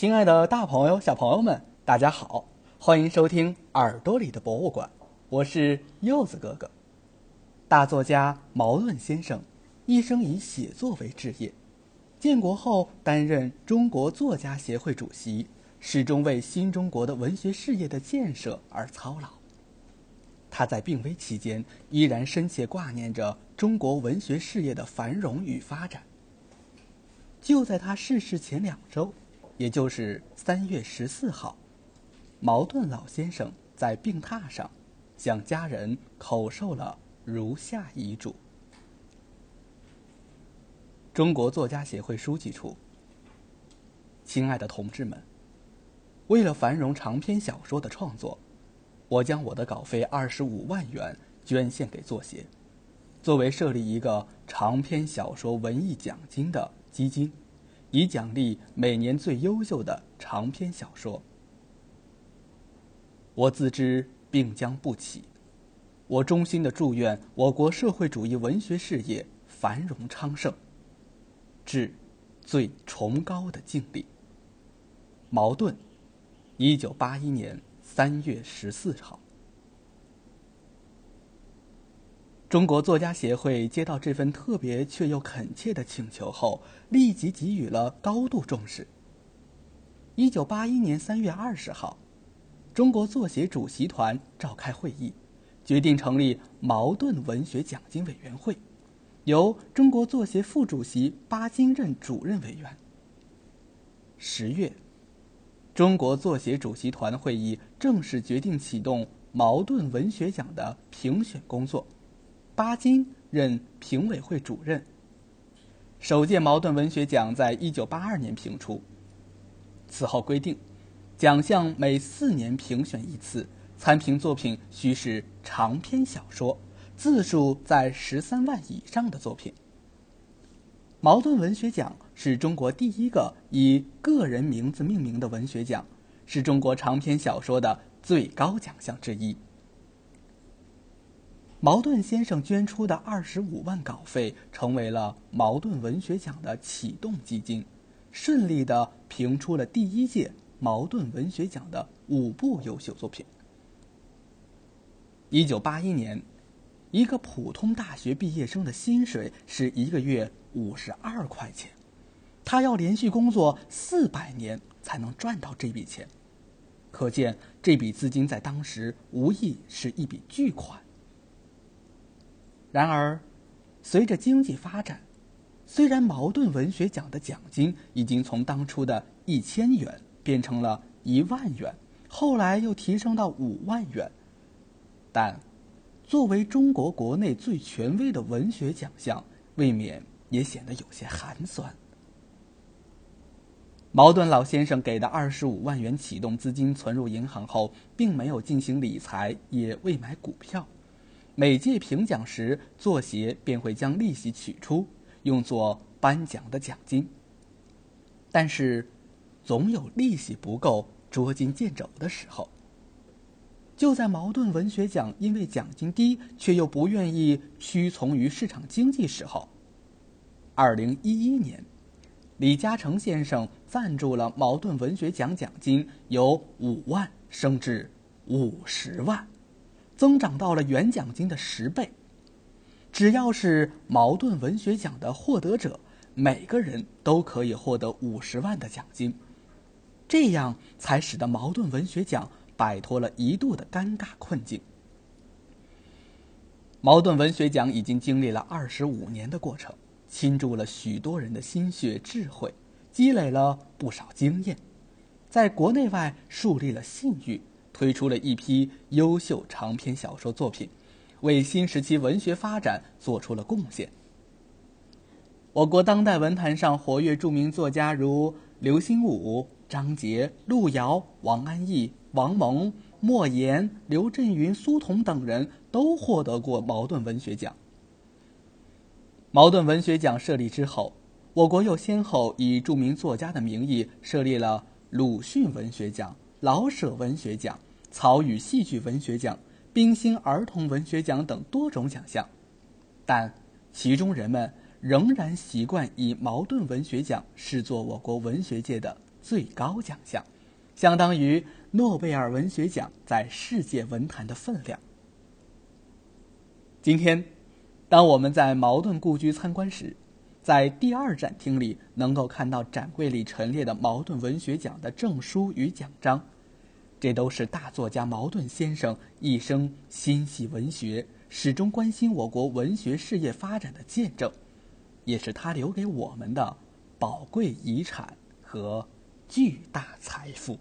亲爱的大朋友、小朋友们，大家好，欢迎收听《耳朵里的博物馆》，我是柚子哥哥。大作家茅盾先生一生以写作为职业，建国后担任中国作家协会主席，始终为新中国的文学事业的建设而操劳。他在病危期间依然深切挂念着中国文学事业的繁荣与发展。就在他逝世前两周。也就是三月十四号，茅盾老先生在病榻上，向家人口授了如下遗嘱：中国作家协会书记处。亲爱的同志们，为了繁荣长篇小说的创作，我将我的稿费二十五万元捐献给作协，作为设立一个长篇小说文艺奖金的基金。以奖励每年最优秀的长篇小说。我自知病将不起，我衷心的祝愿我国社会主义文学事业繁荣昌盛。致最崇高的敬礼。矛盾，一九八一年三月十四号。中国作家协会接到这份特别却又恳切的请求后，立即给予了高度重视。一九八一年三月二十号，中国作协主席团召开会议，决定成立茅盾文学奖金委员会，由中国作协副主席巴金任主任委员。十月，中国作协主席团会议正式决定启动茅盾文学奖的评选工作。巴金任评委会主任。首届茅盾文学奖在一九八二年评出。此后规定，奖项每四年评选一次，参评作品需是长篇小说，字数在十三万以上的作品。茅盾文学奖是中国第一个以个人名字命名的文学奖，是中国长篇小说的最高奖项之一。茅盾先生捐出的二十五万稿费，成为了茅盾文学奖的启动基金，顺利的评出了第一届茅盾文学奖的五部优秀作品。一九八一年，一个普通大学毕业生的薪水是一个月五十二块钱，他要连续工作四百年才能赚到这笔钱，可见这笔资金在当时无疑是一笔巨款。然而，随着经济发展，虽然茅盾文学奖的奖金已经从当初的一千元变成了一万元，后来又提升到五万元，但作为中国国内最权威的文学奖项，未免也显得有些寒酸。茅盾老先生给的二十五万元启动资金存入银行后，并没有进行理财，也未买股票。每届评奖时，作协便会将利息取出，用作颁奖的奖金。但是，总有利息不够、捉襟见肘的时候。就在茅盾文学奖因为奖金低，却又不愿意屈从于市场经济时候，二零一一年，李嘉诚先生赞助了茅盾文学奖奖金，由五万升至五十万。增长到了原奖金的十倍。只要是茅盾文学奖的获得者，每个人都可以获得五十万的奖金，这样才使得茅盾文学奖摆脱了一度的尴尬困境。茅盾文学奖已经经历了二十五年的过程，倾注了许多人的心血智慧，积累了不少经验，在国内外树立了信誉。推出了一批优秀长篇小说作品，为新时期文学发展做出了贡献。我国当代文坛上活跃著名作家如刘心武、张杰、路遥、王安忆、王蒙、莫言、刘震云、苏童等人都获得过茅盾文学奖。茅盾文学奖设立之后，我国又先后以著名作家的名义设立了鲁迅文学奖、老舍文学奖。曹禺戏剧文学奖、冰心儿童文学奖等多种奖项，但其中人们仍然习惯以茅盾文学奖视作我国文学界的最高奖项，相当于诺贝尔文学奖在世界文坛的分量。今天，当我们在茅盾故居参观时，在第二展厅里能够看到展柜里陈列的茅盾文学奖的证书与奖章，这都是大作家茅盾先生一生心系文学、始终关心我国文学事业发展的见证，也是他留给我们的宝贵遗产和巨大财富。